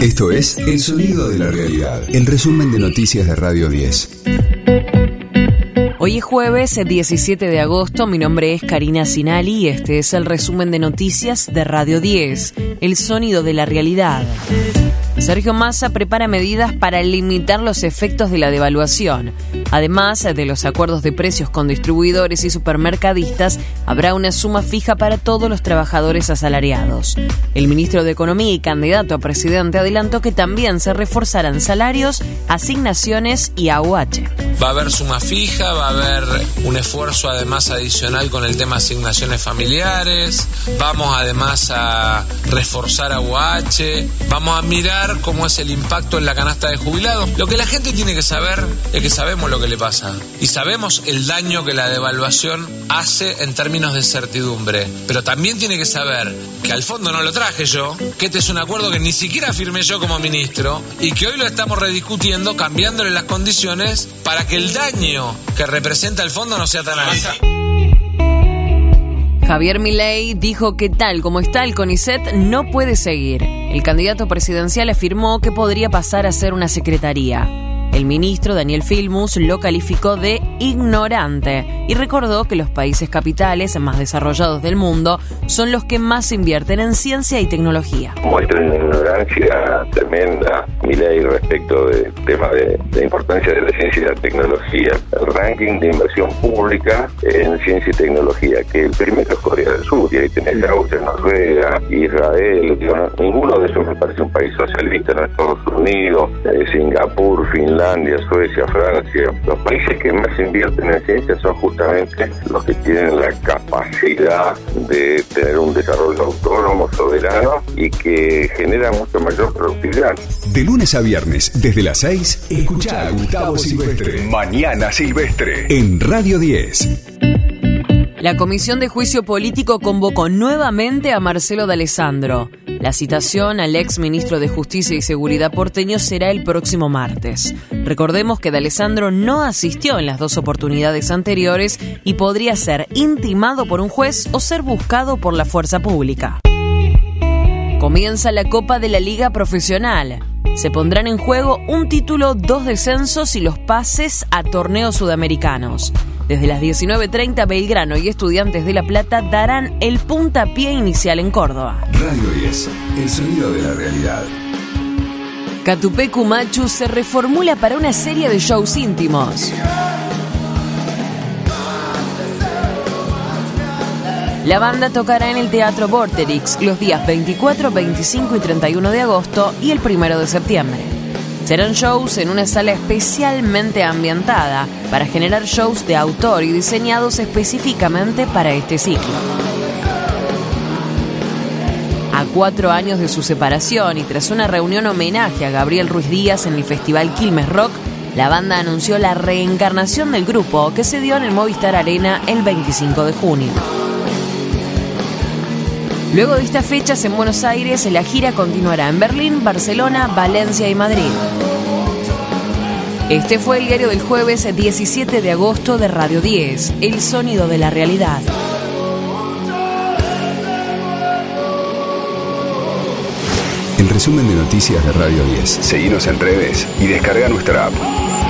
Esto es El Sonido de la Realidad, el resumen de noticias de Radio 10. Hoy es jueves 17 de agosto, mi nombre es Karina Sinali y este es el resumen de noticias de Radio 10, El Sonido de la Realidad. Sergio Massa prepara medidas para limitar los efectos de la devaluación. Además de los acuerdos de precios con distribuidores y supermercadistas, habrá una suma fija para todos los trabajadores asalariados. El ministro de Economía y candidato a presidente adelantó que también se reforzarán salarios, asignaciones y AUH. Va a haber suma fija, va a haber un esfuerzo además adicional con el tema asignaciones familiares, vamos además a reforzar AUH, vamos a mirar cómo es el impacto en la canasta de jubilados. Lo que la gente tiene que saber es que sabemos lo que le pasa y sabemos el daño que la devaluación hace en términos de certidumbre. Pero también tiene que saber que al fondo no lo traje yo, que este es un acuerdo que ni siquiera firmé yo como ministro y que hoy lo estamos rediscutiendo cambiándole las condiciones para que el daño que representa el fondo no sea tan alto. Javier Milei dijo que tal como está el CONICET no puede seguir. El candidato presidencial afirmó que podría pasar a ser una secretaría. El ministro Daniel Filmus lo calificó de ignorante y recordó que los países capitales más desarrollados del mundo son los que más invierten en ciencia y tecnología. Muestra una ignorancia tremenda mi ley respecto del tema de la importancia de la ciencia y la tecnología. El ranking de inversión pública en ciencia y tecnología, que el primero es Corea del Sur, y ahí tenés Austria, Noruega, Israel, ninguno de esos me parece un país socialista, en Estados Unidos, eh, Singapur, Finlandia, Suecia, Francia, los países que más invierten en ciencia son justamente los que tienen la capacidad de tener un desarrollo autónomo, soberano y que genera mucho mayor productividad. De lunes a viernes, desde las 6, escucha a Gustavo Silvestre. Mañana Silvestre. En Radio 10. La Comisión de Juicio Político convocó nuevamente a Marcelo D'Alessandro. La citación al ex ministro de Justicia y Seguridad porteño será el próximo martes. Recordemos que D'Alessandro no asistió en las dos oportunidades anteriores y podría ser intimado por un juez o ser buscado por la fuerza pública. Comienza la Copa de la Liga Profesional. Se pondrán en juego un título, dos descensos y los pases a torneos sudamericanos. Desde las 19.30 Belgrano y Estudiantes de La Plata darán el puntapié inicial en Córdoba. Radio 10, el sonido de la realidad. Catupecu Machu se reformula para una serie de shows íntimos. La banda tocará en el Teatro Vorterix los días 24, 25 y 31 de agosto y el 1 de septiembre. Serán shows en una sala especialmente ambientada para generar shows de autor y diseñados específicamente para este ciclo. A cuatro años de su separación y tras una reunión homenaje a Gabriel Ruiz Díaz en el Festival Quilmes Rock, la banda anunció la reencarnación del grupo que se dio en el Movistar Arena el 25 de junio. Luego de estas fechas en Buenos Aires, la gira continuará en Berlín, Barcelona, Valencia y Madrid. Este fue el diario del jueves 17 de agosto de Radio 10, El Sonido de la Realidad. El resumen de noticias de Radio 10. Seguimos en redes y descarga nuestra app.